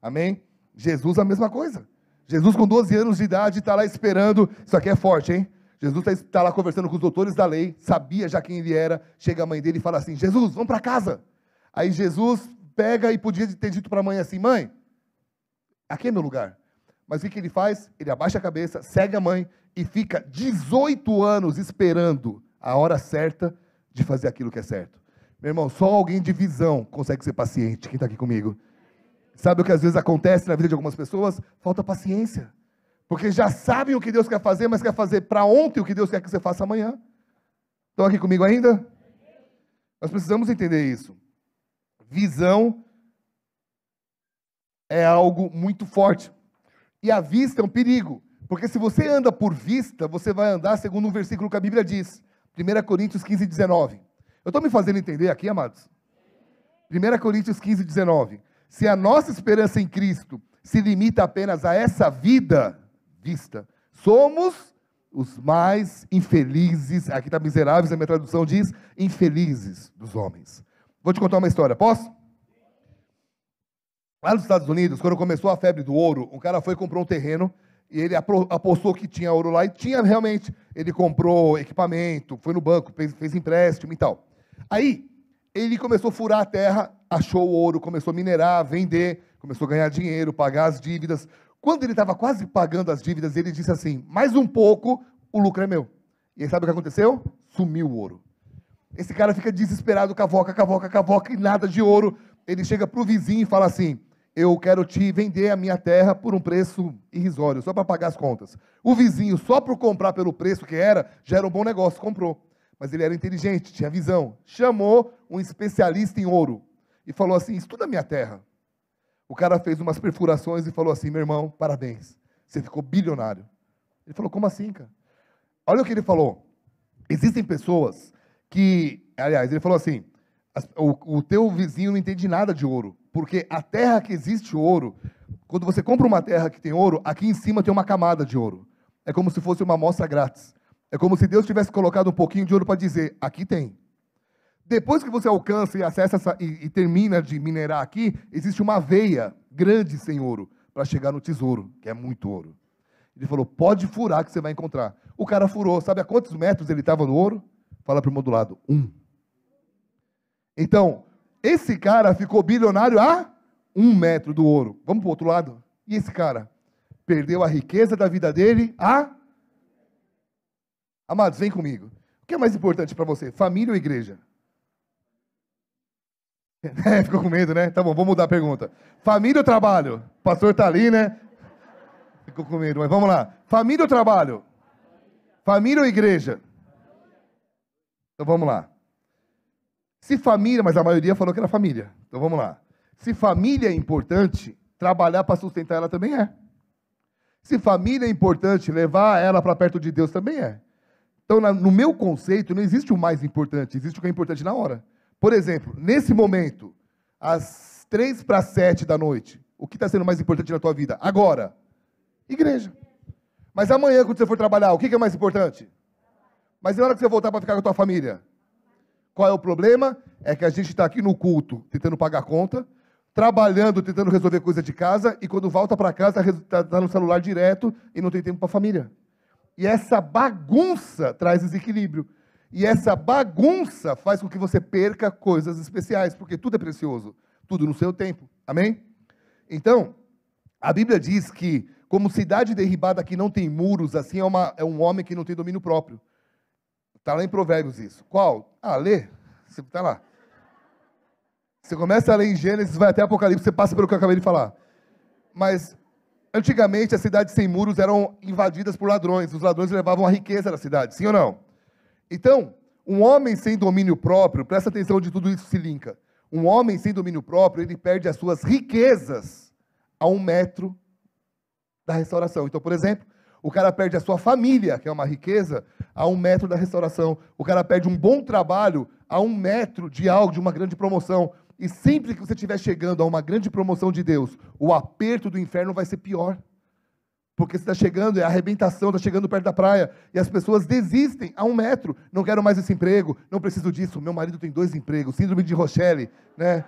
Amém? Jesus a mesma coisa. Jesus com 12 anos de idade está lá esperando. Isso aqui é forte, hein? Jesus está tá lá conversando com os doutores da lei, sabia já quem ele era. Chega a mãe dele e fala assim: Jesus, vamos para casa. Aí Jesus pega e podia ter dito para a mãe assim: Mãe, aqui é meu lugar. Mas o que ele faz? Ele abaixa a cabeça, segue a mãe e fica 18 anos esperando a hora certa de fazer aquilo que é certo. Meu irmão, só alguém de visão consegue ser paciente. Quem está aqui comigo? Sabe o que às vezes acontece na vida de algumas pessoas? Falta paciência. Porque já sabem o que Deus quer fazer, mas quer fazer para ontem o que Deus quer que você faça amanhã. Estão aqui comigo ainda? Nós precisamos entender isso. Visão é algo muito forte. E a vista é um perigo, porque se você anda por vista, você vai andar segundo um versículo que a Bíblia diz, 1 Coríntios 15, 19. Eu estou me fazendo entender aqui, amados? 1 Coríntios 15, 19. Se a nossa esperança em Cristo se limita apenas a essa vida vista, somos os mais infelizes, aqui está miseráveis, a minha tradução diz, infelizes dos homens. Vou te contar uma história, posso? Lá nos Estados Unidos, quando começou a febre do ouro, um cara foi e comprou um terreno e ele apostou que tinha ouro lá e tinha realmente. Ele comprou equipamento, foi no banco, fez, fez empréstimo e tal. Aí, ele começou a furar a terra, achou o ouro, começou a minerar, vender, começou a ganhar dinheiro, pagar as dívidas. Quando ele estava quase pagando as dívidas, ele disse assim: mais um pouco, o lucro é meu. E aí sabe o que aconteceu? Sumiu o ouro. Esse cara fica desesperado, cavoca, cavoca, cavoca, e nada de ouro. Ele chega para o vizinho e fala assim: eu quero te vender a minha terra por um preço irrisório, só para pagar as contas. O vizinho, só por comprar pelo preço que era, já era um bom negócio, comprou. Mas ele era inteligente, tinha visão. Chamou um especialista em ouro e falou assim: estuda a minha terra. O cara fez umas perfurações e falou assim: meu irmão, parabéns, você ficou bilionário. Ele falou: como assim, cara? Olha o que ele falou. Existem pessoas que, aliás, ele falou assim: o, o teu vizinho não entende nada de ouro. Porque a terra que existe ouro, quando você compra uma terra que tem ouro, aqui em cima tem uma camada de ouro. É como se fosse uma amostra grátis. É como se Deus tivesse colocado um pouquinho de ouro para dizer: aqui tem. Depois que você alcança e acessa essa, e, e termina de minerar aqui, existe uma veia grande sem ouro para chegar no tesouro, que é muito ouro. Ele falou: pode furar que você vai encontrar. O cara furou. Sabe a quantos metros ele estava no ouro? Fala para o irmão do lado: um. Então, esse cara ficou bilionário a um metro do ouro. Vamos para o outro lado? E esse cara perdeu a riqueza da vida dele a. Amados, vem comigo. O que é mais importante para você, família ou igreja? É, ficou com medo, né? Tá bom, vamos mudar a pergunta. Família ou trabalho? O pastor tá ali, né? Ficou com medo, mas vamos lá. Família ou trabalho? Família ou igreja? Então vamos lá. Se família, mas a maioria falou que era família. Então vamos lá. Se família é importante, trabalhar para sustentar ela também é. Se família é importante, levar ela para perto de Deus também é. Então, no meu conceito, não existe o mais importante, existe o que é importante na hora. Por exemplo, nesse momento, às três para sete da noite, o que está sendo mais importante na tua vida? Agora, igreja. Mas amanhã, quando você for trabalhar, o que é mais importante? Mas na hora que você voltar para ficar com a tua família? Qual é o problema? É que a gente está aqui no culto tentando pagar conta, trabalhando, tentando resolver coisa de casa, e quando volta para casa, está tá no celular direto e não tem tempo para a família. E essa bagunça traz desequilíbrio. E essa bagunça faz com que você perca coisas especiais, porque tudo é precioso, tudo no seu tempo. Amém? Então, a Bíblia diz que, como cidade derribada que não tem muros, assim é, uma, é um homem que não tem domínio próprio. Está lá em Provérbios isso. Qual? Ah, lê. Você está lá. Você começa a ler em Gênesis, vai até Apocalipse, você passa pelo que eu acabei de falar. Mas, antigamente, as cidades sem muros eram invadidas por ladrões. Os ladrões levavam a riqueza da cidade, sim ou não? Então, um homem sem domínio próprio, presta atenção onde tudo isso se linka. Um homem sem domínio próprio, ele perde as suas riquezas a um metro da restauração. Então, por exemplo, o cara perde a sua família, que é uma riqueza, a um metro da restauração. O cara perde um bom trabalho a um metro de algo, de uma grande promoção. E sempre que você estiver chegando a uma grande promoção de Deus, o aperto do inferno vai ser pior. Porque você está chegando, é arrebentação, está chegando perto da praia. E as pessoas desistem a um metro. Não quero mais esse emprego, não preciso disso. Meu marido tem dois empregos, síndrome de Rochelle, né?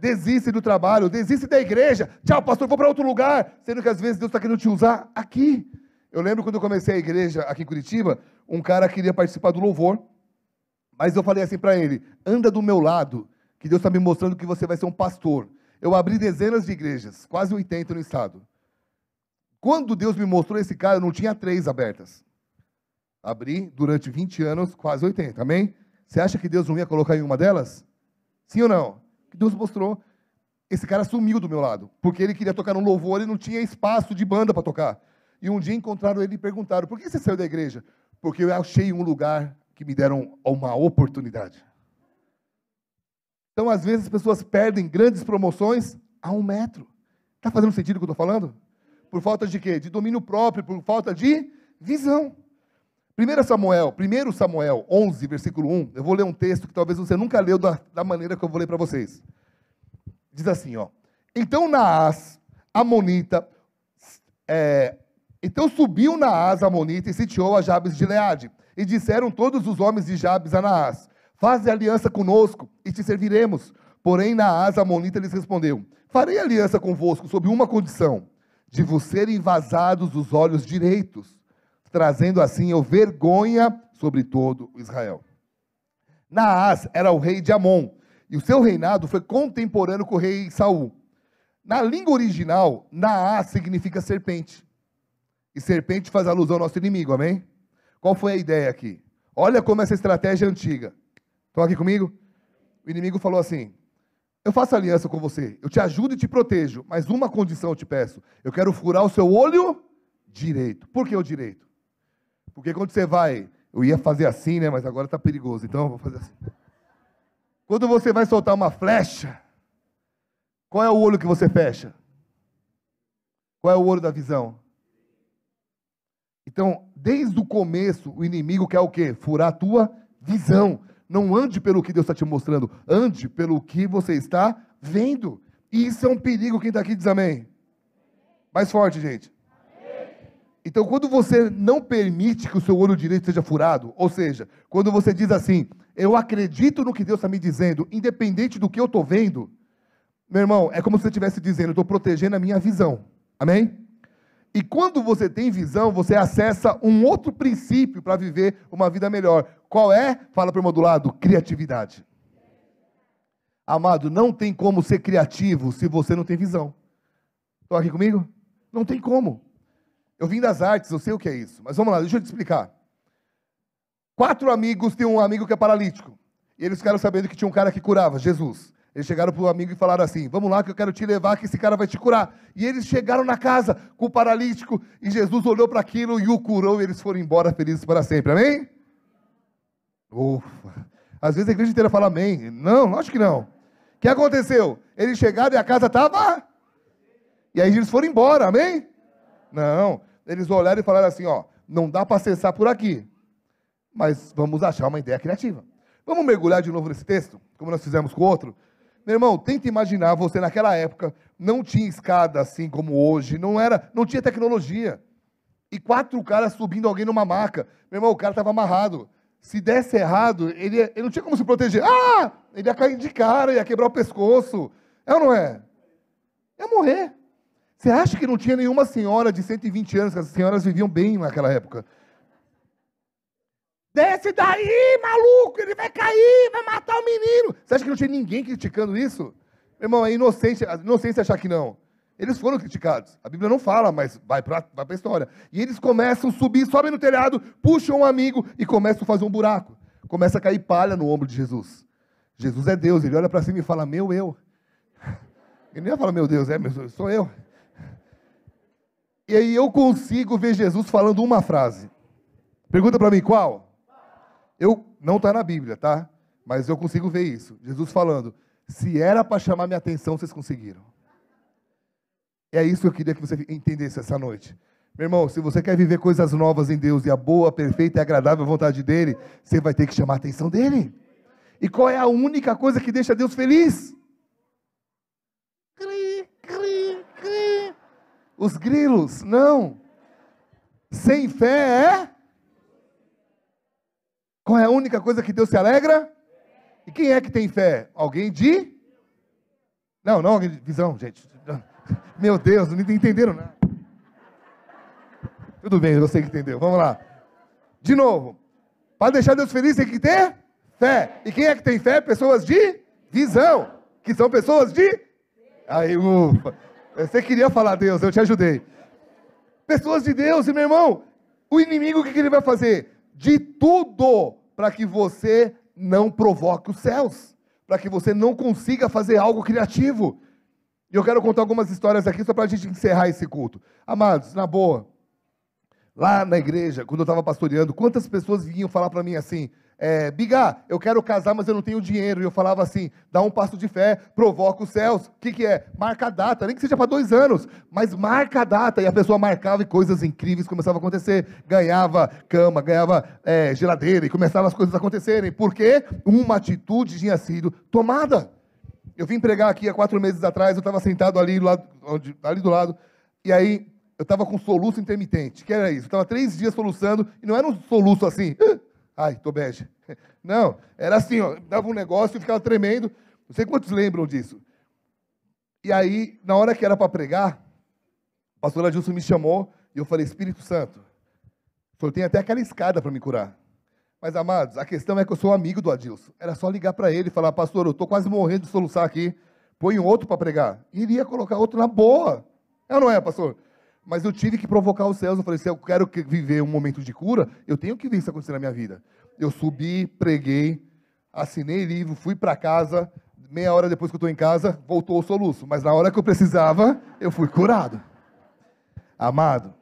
Desiste do trabalho, desiste da igreja. Tchau, pastor, vou para outro lugar. Sendo que às vezes Deus está querendo te usar aqui. Eu lembro quando eu comecei a igreja aqui em Curitiba, um cara queria participar do louvor, mas eu falei assim para ele: anda do meu lado, que Deus está me mostrando que você vai ser um pastor. Eu abri dezenas de igrejas, quase 80 no estado. Quando Deus me mostrou esse cara, eu não tinha três abertas. Abri durante 20 anos, quase 80, amém? Você acha que Deus não ia colocar em uma delas? Sim ou não? Deus mostrou. Esse cara sumiu do meu lado, porque ele queria tocar no louvor e não tinha espaço de banda para tocar. E um dia encontraram ele e perguntaram: por que você saiu da igreja? Porque eu achei um lugar que me deram uma oportunidade. Então, às vezes, as pessoas perdem grandes promoções a um metro. Está fazendo sentido o que eu estou falando? Por falta de quê? De domínio próprio, por falta de visão. 1 Samuel, 1 Samuel 11, versículo 1, eu vou ler um texto que talvez você nunca leu da, da maneira que eu vou ler para vocês. Diz assim, ó. Então Naás, Amonita, é, então subiu Naás, Amonita, e sitiou a Jabes de Leade. E disseram todos os homens de Jabes a Naás: Faze aliança conosco e te serviremos. Porém, Naás, Amonita, lhes respondeu: Farei aliança convosco sob uma condição: de vos serem vazados os olhos direitos, trazendo assim eu vergonha sobre todo Israel. Naás era o rei de Amon, e o seu reinado foi contemporâneo com o rei Saul. Na língua original, Naás significa serpente. E serpente faz alusão ao nosso inimigo, amém? Qual foi a ideia aqui? Olha como essa estratégia é antiga. Estão aqui comigo? O inimigo falou assim: Eu faço aliança com você, eu te ajudo e te protejo, mas uma condição eu te peço: eu quero furar o seu olho direito. Por que o direito? Porque quando você vai, eu ia fazer assim, né? Mas agora está perigoso, então eu vou fazer assim. Quando você vai soltar uma flecha, qual é o olho que você fecha? Qual é o olho da visão? Então, desde o começo, o inimigo quer o quê? Furar a tua visão. Não ande pelo que Deus está te mostrando, ande pelo que você está vendo. E isso é um perigo. Quem está aqui diz amém. Mais forte, gente. Então, quando você não permite que o seu olho direito seja furado, ou seja, quando você diz assim, eu acredito no que Deus está me dizendo, independente do que eu estou vendo, meu irmão, é como se você estivesse dizendo, eu estou protegendo a minha visão. Amém? E quando você tem visão, você acessa um outro princípio para viver uma vida melhor. Qual é? Fala para o do lado: criatividade. Amado, não tem como ser criativo se você não tem visão. Estão aqui comigo? Não tem como. Eu vim das artes, eu sei o que é isso. Mas vamos lá, deixa eu te explicar. Quatro amigos têm um amigo que é paralítico. E eles ficaram sabendo que tinha um cara que curava, Jesus. Eles chegaram para o amigo e falaram assim: Vamos lá, que eu quero te levar, que esse cara vai te curar. E eles chegaram na casa com o paralítico, e Jesus olhou para aquilo e o curou, e eles foram embora felizes para sempre. Amém? Ufa. Às vezes a igreja inteira fala amém. Não, acho que não. O que aconteceu? Eles chegaram e a casa estava. E aí eles foram embora, amém? Não. Eles olharam e falaram assim: Ó, não dá para acessar por aqui, mas vamos achar uma ideia criativa. Vamos mergulhar de novo nesse texto, como nós fizemos com o outro? Meu irmão, tenta imaginar, você naquela época não tinha escada assim como hoje, não era, não tinha tecnologia. E quatro caras subindo alguém numa maca. Meu irmão, o cara estava amarrado. Se desse errado, ele, ele não tinha como se proteger. Ah! Ele ia cair de cara, ia quebrar o pescoço. É ou não é? Ia morrer. Você acha que não tinha nenhuma senhora de 120 anos, que as senhoras viviam bem naquela época? Desce daí, maluco, ele vai cair, vai matar o menino. Você acha que não tinha ninguém criticando isso? Meu irmão, é inocente, inocência achar que não. Eles foram criticados. A Bíblia não fala, mas vai para vai a história. E eles começam a subir, sobem no telhado, puxam um amigo e começam a fazer um buraco. Começa a cair palha no ombro de Jesus. Jesus é Deus, ele olha para cima e fala, meu eu. Ele nem fala, meu Deus, é, meu, sou eu. E aí eu consigo ver Jesus falando uma frase. Pergunta para mim qual? Eu não está na Bíblia, tá? Mas eu consigo ver isso. Jesus falando: se era para chamar minha atenção, vocês conseguiram. É isso que eu queria que você entendesse essa noite. Meu irmão, se você quer viver coisas novas em Deus e a boa, perfeita e agradável vontade dele, você vai ter que chamar a atenção dele. E qual é a única coisa que deixa Deus feliz? Cri, cri, cri. Os grilos, não. Sem fé é? Qual é a única coisa que Deus se alegra? E quem é que tem fé? Alguém de? Não, não, visão, gente. Meu Deus, não entenderam nada. Tudo bem, você que entendeu. Vamos lá. De novo. Para deixar Deus feliz tem que ter fé. E quem é que tem fé? Pessoas de visão. Que são pessoas de. Aí, ufa. Você queria falar Deus, eu te ajudei. Pessoas de Deus, e meu irmão, o inimigo o que, que ele vai fazer? De tudo para que você não provoque os céus, para que você não consiga fazer algo criativo. E eu quero contar algumas histórias aqui só para a gente encerrar esse culto. Amados, na boa, lá na igreja, quando eu estava pastoreando, quantas pessoas vinham falar para mim assim: é, Biga, eu quero casar, mas eu não tenho dinheiro. E eu falava assim: dá um passo de fé, provoca os céus. O que, que é? Marca a data, nem que seja para dois anos, mas marca a data. E a pessoa marcava e coisas incríveis começavam a acontecer. Ganhava cama, ganhava é, geladeira e começavam as coisas a acontecerem. Porque uma atitude tinha sido tomada. Eu vim pregar aqui há quatro meses atrás, eu estava sentado ali do lado, ali do lado, e aí eu estava com soluço intermitente. que era isso? Eu estava três dias soluçando, e não era um soluço assim. Ai, tô bege. Não, era assim, ó, dava um negócio e ficava tremendo. Não sei quantos lembram disso. E aí, na hora que era para pregar, o pastor Adilson me chamou e eu falei, Espírito Santo, o senhor tem até aquela escada para me curar. Mas, amados, a questão é que eu sou amigo do Adilson. Era só ligar para ele e falar, pastor, eu estou quase morrendo de soluçar aqui, põe outro para pregar. E iria colocar outro na boa. É ou não é, pastor? Mas eu tive que provocar os céus. Eu falei, se eu quero viver um momento de cura, eu tenho que ver isso acontecer na minha vida. Eu subi, preguei, assinei livro, fui para casa. Meia hora depois que eu estou em casa, voltou o soluço. Mas na hora que eu precisava, eu fui curado. Amado,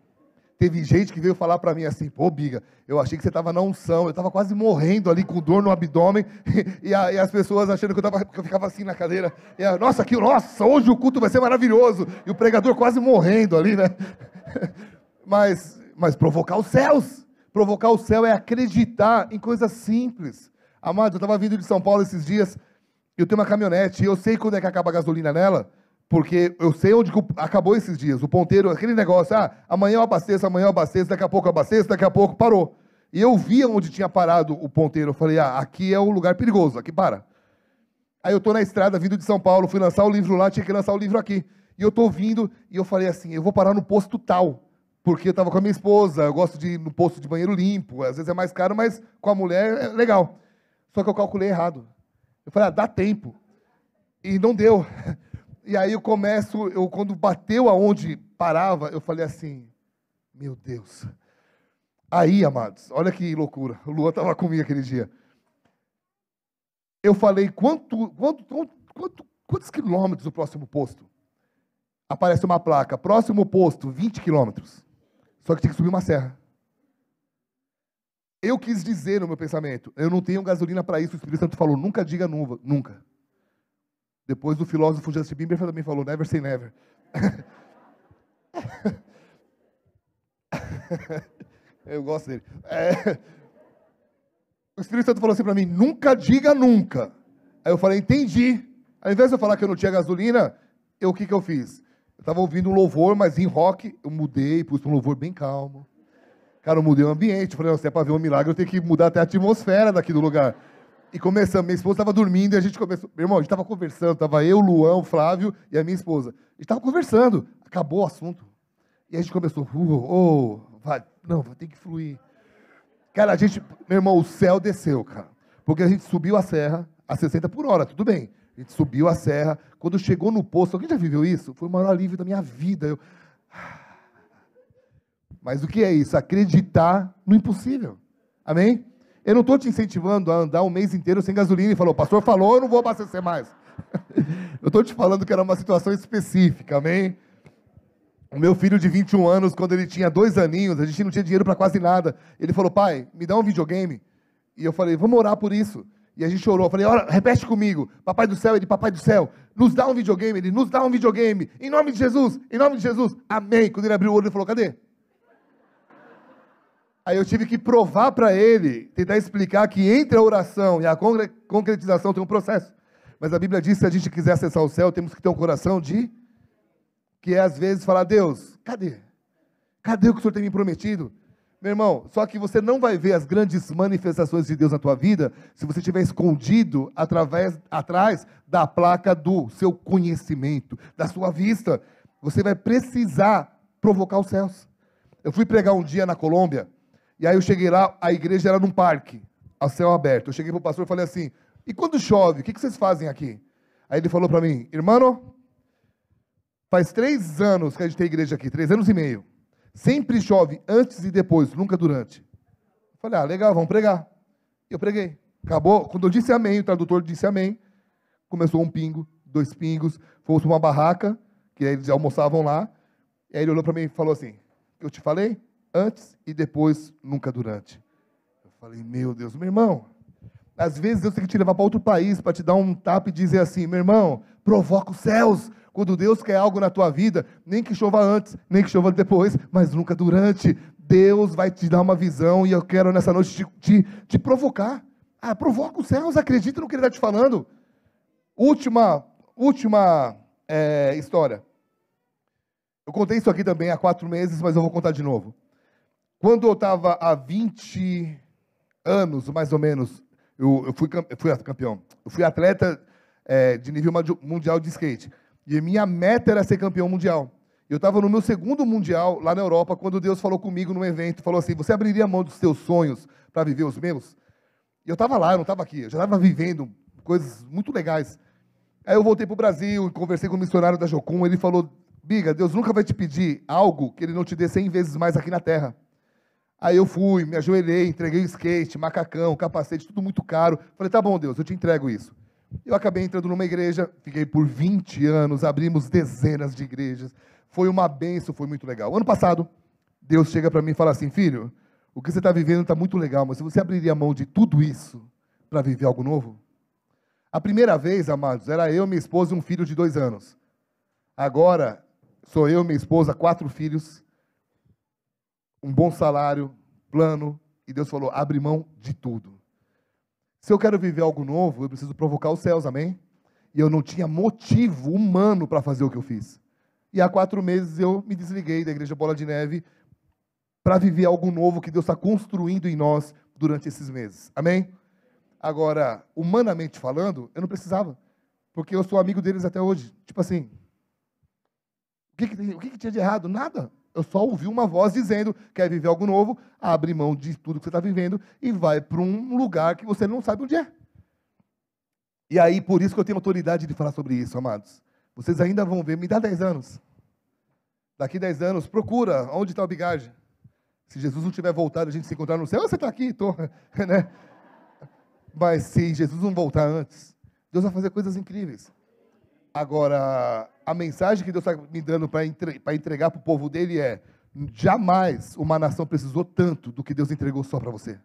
teve gente que veio falar para mim assim, pô, Biga, eu achei que você estava na unção, eu estava quase morrendo ali com dor no abdômen, e, a, e as pessoas achando que eu, tava, que eu ficava assim na cadeira, a, nossa, aqui, nossa, hoje o culto vai ser maravilhoso, e o pregador quase morrendo ali, né? Mas, mas provocar os céus, provocar o céu é acreditar em coisas simples. Amado, eu estava vindo de São Paulo esses dias, eu tenho uma caminhonete, e eu sei quando é que acaba a gasolina nela, porque eu sei onde acabou esses dias. O ponteiro, aquele negócio, ah, amanhã eu abasteço, amanhã eu abasteço, daqui a pouco eu abasteço, daqui a pouco parou. E eu via onde tinha parado o ponteiro. Eu falei, ah, aqui é um lugar perigoso, aqui para. Aí eu estou na estrada, vindo de São Paulo, fui lançar o livro lá, tinha que lançar o livro aqui. E eu estou vindo, e eu falei assim, eu vou parar no posto tal. Porque eu estava com a minha esposa, eu gosto de ir no posto de banheiro limpo. Às vezes é mais caro, mas com a mulher é legal. Só que eu calculei errado. Eu falei, ah, dá tempo. E não deu. E aí eu começo, eu quando bateu aonde parava, eu falei assim, meu Deus. Aí, amados, olha que loucura. O Luan estava comigo aquele dia. Eu falei, quanto, quanto, quanto, quantos quilômetros o próximo posto? Aparece uma placa, próximo posto, 20 quilômetros. Só que tinha que subir uma serra. Eu quis dizer no meu pensamento, eu não tenho gasolina para isso. O Espírito Santo falou, nunca diga nunca. Depois o filósofo Justin Bieber também falou, never say never. Eu gosto dele. É... O Espírito Santo falou assim para mim, nunca diga nunca. Aí eu falei, entendi. Ao invés de eu falar que eu não tinha gasolina, eu, o que, que eu fiz? Eu estava ouvindo um louvor, mas em rock, eu mudei, pus um louvor bem calmo. Cara, eu mudei o ambiente. Eu falei, se é para ver um milagre, eu tenho que mudar até a atmosfera daqui do lugar. E começamos, minha esposa estava dormindo e a gente começou. Meu irmão, a gente estava conversando, estava eu, Luan, o Flávio e a minha esposa. A gente estava conversando, acabou o assunto. E a gente começou, uh, oh, vai, não, vai ter que fluir. Cara, a gente, meu irmão, o céu desceu, cara. Porque a gente subiu a serra a 60 por hora, tudo bem. A gente subiu a serra. Quando chegou no posto, alguém já viveu isso? Foi o maior alívio da minha vida. Eu... Mas o que é isso? Acreditar no impossível. Amém? Eu não estou te incentivando a andar um mês inteiro sem gasolina e falou, o pastor falou, eu não vou abastecer mais. eu estou te falando que era uma situação específica, amém? O meu filho de 21 anos, quando ele tinha dois aninhos, a gente não tinha dinheiro para quase nada. Ele falou, pai, me dá um videogame. E eu falei, vamos orar por isso. E a gente chorou. Eu falei, olha, repete comigo. Papai do céu, ele, papai do céu, nos dá um videogame. Ele, nos dá um videogame. Em nome de Jesus, em nome de Jesus. Amém. Quando ele abriu o olho, ele falou, cadê? Aí eu tive que provar para ele, tentar explicar que entre a oração e a concretização tem um processo. Mas a Bíblia diz que se a gente quiser acessar o céu, temos que ter um coração de. Que é às vezes falar, Deus, cadê? Cadê o que o Senhor tem me prometido? Meu irmão, só que você não vai ver as grandes manifestações de Deus na tua vida se você estiver escondido através, atrás da placa do seu conhecimento, da sua vista. Você vai precisar provocar os céus. Eu fui pregar um dia na Colômbia, e aí eu cheguei lá, a igreja era num parque, a céu aberto. Eu cheguei para o pastor e falei assim: e quando chove, o que, que vocês fazem aqui? Aí ele falou para mim: irmão, faz três anos que a gente tem igreja aqui, três anos e meio. Sempre chove antes e depois, nunca durante. Eu falei, ah, legal, vamos pregar. Eu preguei. Acabou. Quando eu disse amém, o tradutor disse amém. Começou um pingo, dois pingos. Fomos para uma barraca, que eles almoçavam lá. E aí ele olhou para mim e falou assim: Eu te falei? Antes e depois, nunca durante. Eu falei, meu Deus, meu irmão. Às vezes Deus tem que te levar para outro país para te dar um tapa e dizer assim: meu irmão, provoca os céus, quando Deus quer algo na tua vida, nem que chova antes, nem que chova depois, mas nunca durante. Deus vai te dar uma visão e eu quero nessa noite te, te, te provocar. Ah, provoca os céus, acredita no que Ele está te falando. Última, última é, história. Eu contei isso aqui também há quatro meses, mas eu vou contar de novo. Quando eu estava há 20 anos, mais ou menos, eu, eu, fui, eu fui campeão. Eu fui atleta é, de nível mundial de skate. E minha meta era ser campeão mundial. Eu estava no meu segundo mundial lá na Europa, quando Deus falou comigo num evento, falou assim: Você abriria mão dos seus sonhos para viver os meus? E eu estava lá, eu não estava aqui, eu já estava vivendo coisas muito legais. Aí eu voltei para o Brasil e conversei com o missionário da Jocum. Ele falou: Biga, Deus nunca vai te pedir algo que ele não te dê cem vezes mais aqui na terra. Aí eu fui, me ajoelhei, entreguei skate, macacão, capacete, tudo muito caro. Falei: Tá bom, Deus, eu te entrego isso. Eu acabei entrando numa igreja, fiquei por 20 anos, abrimos dezenas de igrejas. Foi uma benção, foi muito legal. Ano passado, Deus chega para mim e fala assim: Filho, o que você está vivendo está muito legal, mas se você abriria a mão de tudo isso para viver algo novo? A primeira vez, amados, era eu, minha esposa e um filho de dois anos. Agora, sou eu, minha esposa, quatro filhos, um bom salário, plano, e Deus falou: abre mão de tudo. Se eu quero viver algo novo, eu preciso provocar os céus, amém? E eu não tinha motivo humano para fazer o que eu fiz. E há quatro meses eu me desliguei da Igreja Bola de Neve para viver algo novo que Deus está construindo em nós durante esses meses. Amém? Agora, humanamente falando, eu não precisava, porque eu sou amigo deles até hoje. Tipo assim, o que, que, o que, que tinha de errado? Nada. Eu só ouvi uma voz dizendo: quer viver algo novo? Abre mão de tudo que você está vivendo e vai para um lugar que você não sabe onde é. E aí, por isso que eu tenho autoridade de falar sobre isso, amados. Vocês ainda vão ver, me dá 10 anos. Daqui 10 anos, procura onde está o bigode. Se Jesus não tiver voltado, a gente se encontrar no céu, você está aqui, estou. Né? Mas se Jesus não voltar antes, Deus vai fazer coisas incríveis. Agora, a mensagem que Deus está me dando para entregar para o povo dele é: jamais uma nação precisou tanto do que Deus entregou só para você.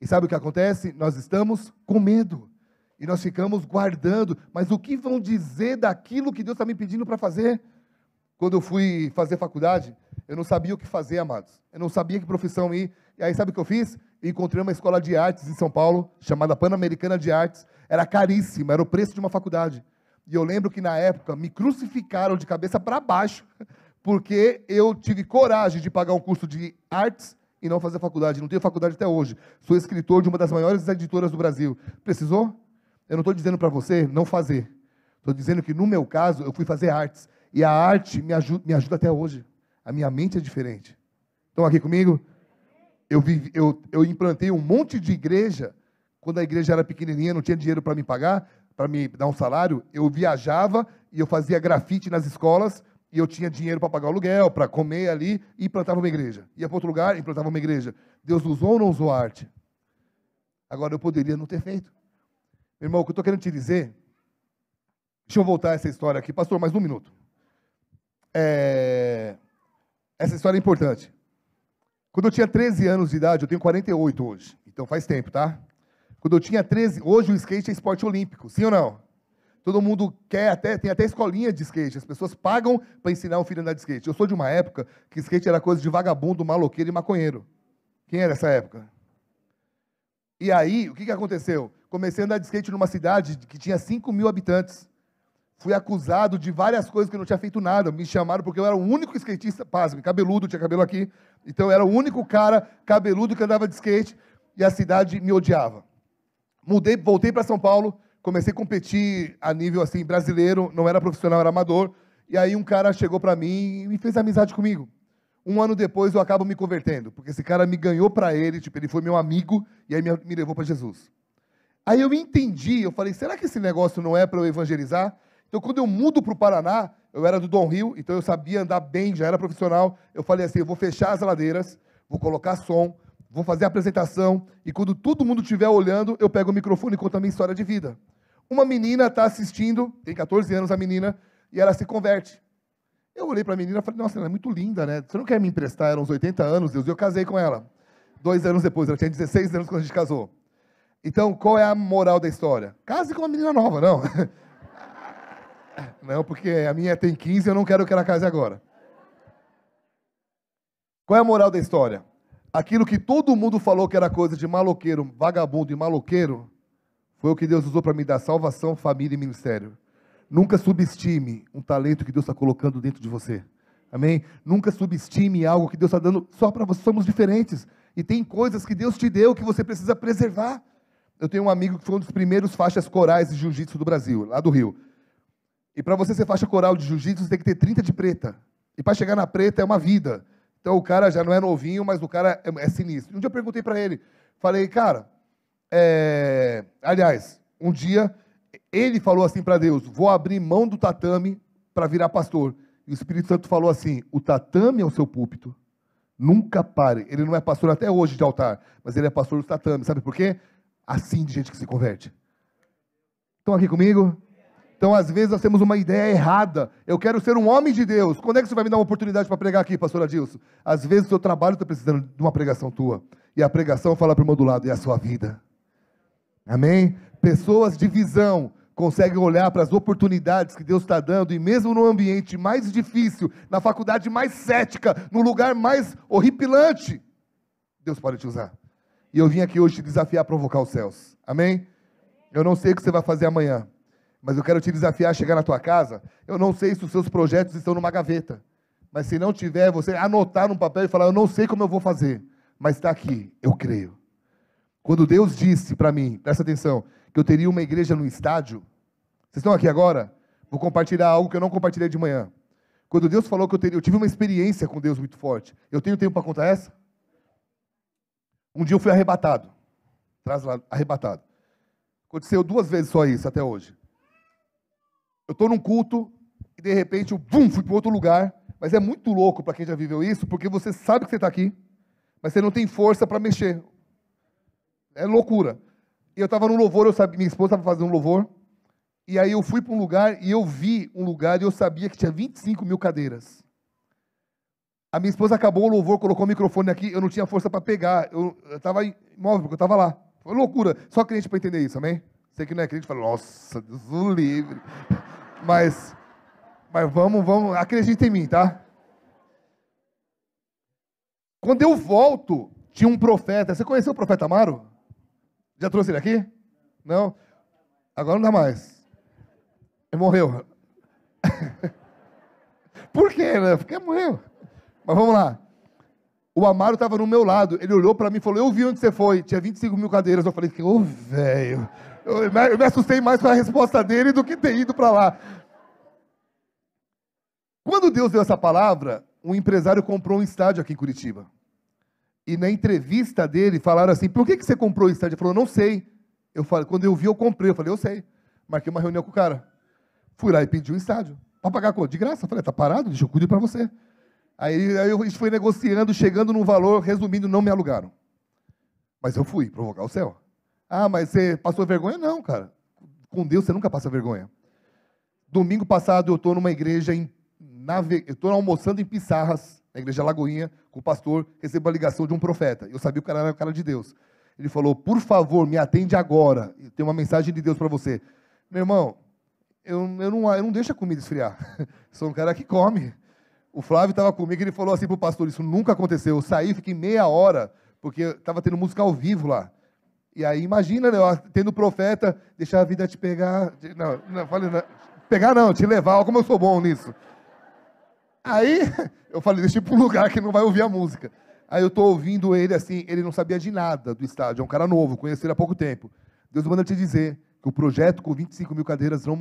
E sabe o que acontece? Nós estamos com medo. E nós ficamos guardando. Mas o que vão dizer daquilo que Deus está me pedindo para fazer? Quando eu fui fazer faculdade, eu não sabia o que fazer, amados. Eu não sabia que profissão ir. E aí, sabe o que eu fiz? Eu encontrei uma escola de artes em São Paulo, chamada Pan-Americana de Artes. Era caríssima, era o preço de uma faculdade. E eu lembro que na época me crucificaram de cabeça para baixo, porque eu tive coragem de pagar um curso de artes e não fazer faculdade. Não tenho faculdade até hoje. Sou escritor de uma das maiores editoras do Brasil. Precisou? Eu não estou dizendo para você não fazer. Estou dizendo que, no meu caso, eu fui fazer artes. E a arte me ajuda, me ajuda até hoje. A minha mente é diferente. Estão aqui comigo? Eu, vivi, eu, eu implantei um monte de igreja. Quando a igreja era pequenininha, não tinha dinheiro para me pagar para me dar um salário, eu viajava e eu fazia grafite nas escolas e eu tinha dinheiro para pagar o aluguel, para comer ali e plantava uma igreja. Ia para outro lugar e plantava uma igreja. Deus usou ou não usou a arte? Agora eu poderia não ter feito. Meu irmão, o que eu estou querendo te dizer, deixa eu voltar essa história aqui, pastor, mais um minuto. É... Essa história é importante. Quando eu tinha 13 anos de idade, eu tenho 48 hoje, então faz tempo, tá? Quando eu tinha 13, hoje o skate é esporte olímpico, sim ou não? Todo mundo quer até, tem até escolinha de skate. As pessoas pagam para ensinar um filho a andar de skate. Eu sou de uma época que skate era coisa de vagabundo, maloqueiro e maconheiro. Quem era essa época? E aí, o que, que aconteceu? Comecei a andar de skate numa cidade que tinha 5 mil habitantes. Fui acusado de várias coisas que eu não tinha feito nada. Me chamaram porque eu era o único skatista, pasme, cabeludo, tinha cabelo aqui. Então eu era o único cara cabeludo que andava de skate e a cidade me odiava. Mudei, voltei para São Paulo, comecei a competir a nível assim brasileiro, não era profissional, era amador. E aí um cara chegou para mim e fez amizade comigo. Um ano depois eu acabo me convertendo, porque esse cara me ganhou para ele, tipo, ele foi meu amigo e aí me, me levou para Jesus. Aí eu entendi, eu falei, será que esse negócio não é para eu evangelizar? Então quando eu mudo para o Paraná, eu era do Dom Rio, então eu sabia andar bem, já era profissional. Eu falei assim, eu vou fechar as ladeiras, vou colocar som, vou fazer a apresentação e quando todo mundo estiver olhando, eu pego o microfone e conto a minha história de vida. Uma menina está assistindo, tem 14 anos a menina, e ela se converte. Eu olhei para a menina e falei, nossa, ela é muito linda, né? Você não quer me emprestar? Eram uns 80 anos, Deus, e eu casei com ela. Dois anos depois, ela tinha 16 anos quando a gente casou. Então, qual é a moral da história? Case com uma menina nova, não. Não, porque a minha tem 15 eu não quero que ela case agora. Qual é a moral da história? Aquilo que todo mundo falou que era coisa de maloqueiro, vagabundo e maloqueiro, foi o que Deus usou para me dar salvação, família e ministério. Nunca subestime um talento que Deus está colocando dentro de você. Amém? Nunca subestime algo que Deus está dando só para você. Somos diferentes. E tem coisas que Deus te deu que você precisa preservar. Eu tenho um amigo que foi um dos primeiros faixas corais de jiu-jitsu do Brasil, lá do Rio. E para você ser faixa coral de jiu-jitsu, você tem que ter 30 de preta. E para chegar na preta é uma vida. Então o cara já não é novinho, mas o cara é, é sinistro. Um dia eu perguntei para ele, falei, cara, é... aliás, um dia ele falou assim para Deus: vou abrir mão do tatame para virar pastor. E o Espírito Santo falou assim: o tatame é o seu púlpito. Nunca pare. Ele não é pastor até hoje de altar, mas ele é pastor do tatame. Sabe por quê? Assim de gente que se converte. Estão aqui comigo? Então, às vezes, nós temos uma ideia errada. Eu quero ser um homem de Deus. Quando é que você vai me dar uma oportunidade para pregar aqui, pastor Adilson? Às vezes, o seu trabalho está precisando de uma pregação tua. E a pregação fala para o do lado, é a sua vida. Amém? Pessoas de visão conseguem olhar para as oportunidades que Deus está dando, e mesmo no ambiente mais difícil, na faculdade mais cética, no lugar mais horripilante, Deus pode te usar. E eu vim aqui hoje te desafiar a provocar os céus. Amém? Eu não sei o que você vai fazer amanhã. Mas eu quero te desafiar a chegar na tua casa. Eu não sei se os seus projetos estão numa gaveta. Mas se não tiver, você anotar num papel e falar: Eu não sei como eu vou fazer. Mas está aqui, eu creio. Quando Deus disse para mim, presta atenção, que eu teria uma igreja no estádio. Vocês estão aqui agora? Vou compartilhar algo que eu não compartilhei de manhã. Quando Deus falou que eu teria, eu tive uma experiência com Deus muito forte. Eu tenho tempo para contar essa? Um dia eu fui arrebatado. Arrebatado. Aconteceu duas vezes só isso até hoje. Eu estou num culto e de repente eu bum, fui para outro lugar. Mas é muito louco para quem já viveu isso, porque você sabe que você está aqui, mas você não tem força para mexer. É loucura. Eu estava no louvor, eu sabia, minha esposa estava fazendo um louvor, e aí eu fui para um lugar e eu vi um lugar e eu sabia que tinha 25 mil cadeiras. A minha esposa acabou o louvor, colocou o microfone aqui, eu não tinha força para pegar. Eu estava imóvel, porque eu estava lá. Foi loucura. Só crente para entender isso, amém? Você que não é crente fala, nossa, Deus o livre. Mas, mas vamos, vamos, acredita em mim, tá? Quando eu volto, tinha um profeta. Você conheceu o profeta Amaro? Já trouxe ele aqui? Não? Agora não dá mais. Ele morreu. Por quê, né? Porque morreu. Mas vamos lá. O Amaro estava no meu lado. Ele olhou para mim e falou: Eu vi onde você foi. Tinha 25 mil cadeiras. Eu falei: Ô, oh, velho. Eu me assustei mais com a resposta dele do que ter ido para lá. Quando Deus deu essa palavra, um empresário comprou um estádio aqui em Curitiba. E na entrevista dele, falaram assim: por que, que você comprou o estádio? Ele falou: não sei. Eu falei, quando eu vi, eu comprei. Eu falei: eu sei. Marquei uma reunião com o cara. Fui lá e pedi um estádio. Para pagar quanto? De graça. Eu falei: tá parado? Deixa eu cuidar para você. Aí, aí a gente foi negociando, chegando num valor, resumindo, não me alugaram. Mas eu fui provocar o céu. Ah, mas você passou vergonha? Não, cara. Com Deus você nunca passa vergonha. Domingo passado eu estou numa igreja em Nave... eu estou almoçando em Pissarras, na igreja Lagoinha, com o pastor, recebo a ligação de um profeta. Eu sabia que o cara era o cara de Deus. Ele falou: Por favor, me atende agora. Tem uma mensagem de Deus para você. Meu irmão, eu, eu, não, eu não deixo a comida esfriar. Sou um cara que come. O Flávio estava comigo e ele falou assim para o pastor: Isso nunca aconteceu. Eu saí, fiquei meia hora, porque estava tendo música ao vivo lá. E aí, imagina, né, tendo profeta, deixar a vida te pegar. Não, não, falei, não, pegar não, te levar, olha como eu sou bom nisso. Aí, eu falei, deixa ir para um lugar que não vai ouvir a música. Aí eu estou ouvindo ele assim, ele não sabia de nada do estádio, é um cara novo, conheci ele há pouco tempo. Deus manda te dizer que o projeto com 25 mil cadeiras não